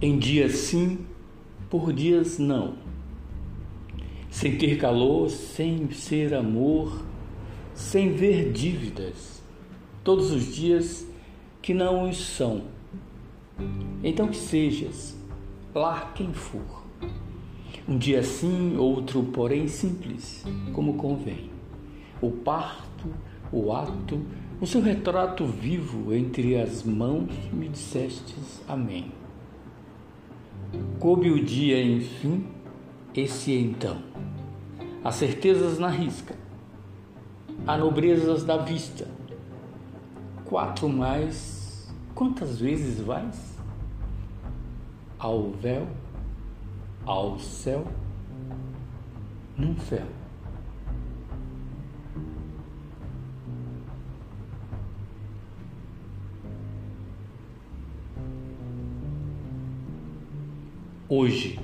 em dias sim, por dias não. Sem ter calor, sem ser amor, sem ver dívidas, todos os dias que não os são. Então que sejas, lá quem for. Um dia sim, outro, porém, simples, como convém. O parto, o ato, o seu retrato vivo entre as mãos me dissestes amém. Coube o dia, enfim, esse então. Há certezas na risca, há nobrezas da vista. Quatro mais, quantas vezes vais? Ao véu, ao céu, num fel. Hoje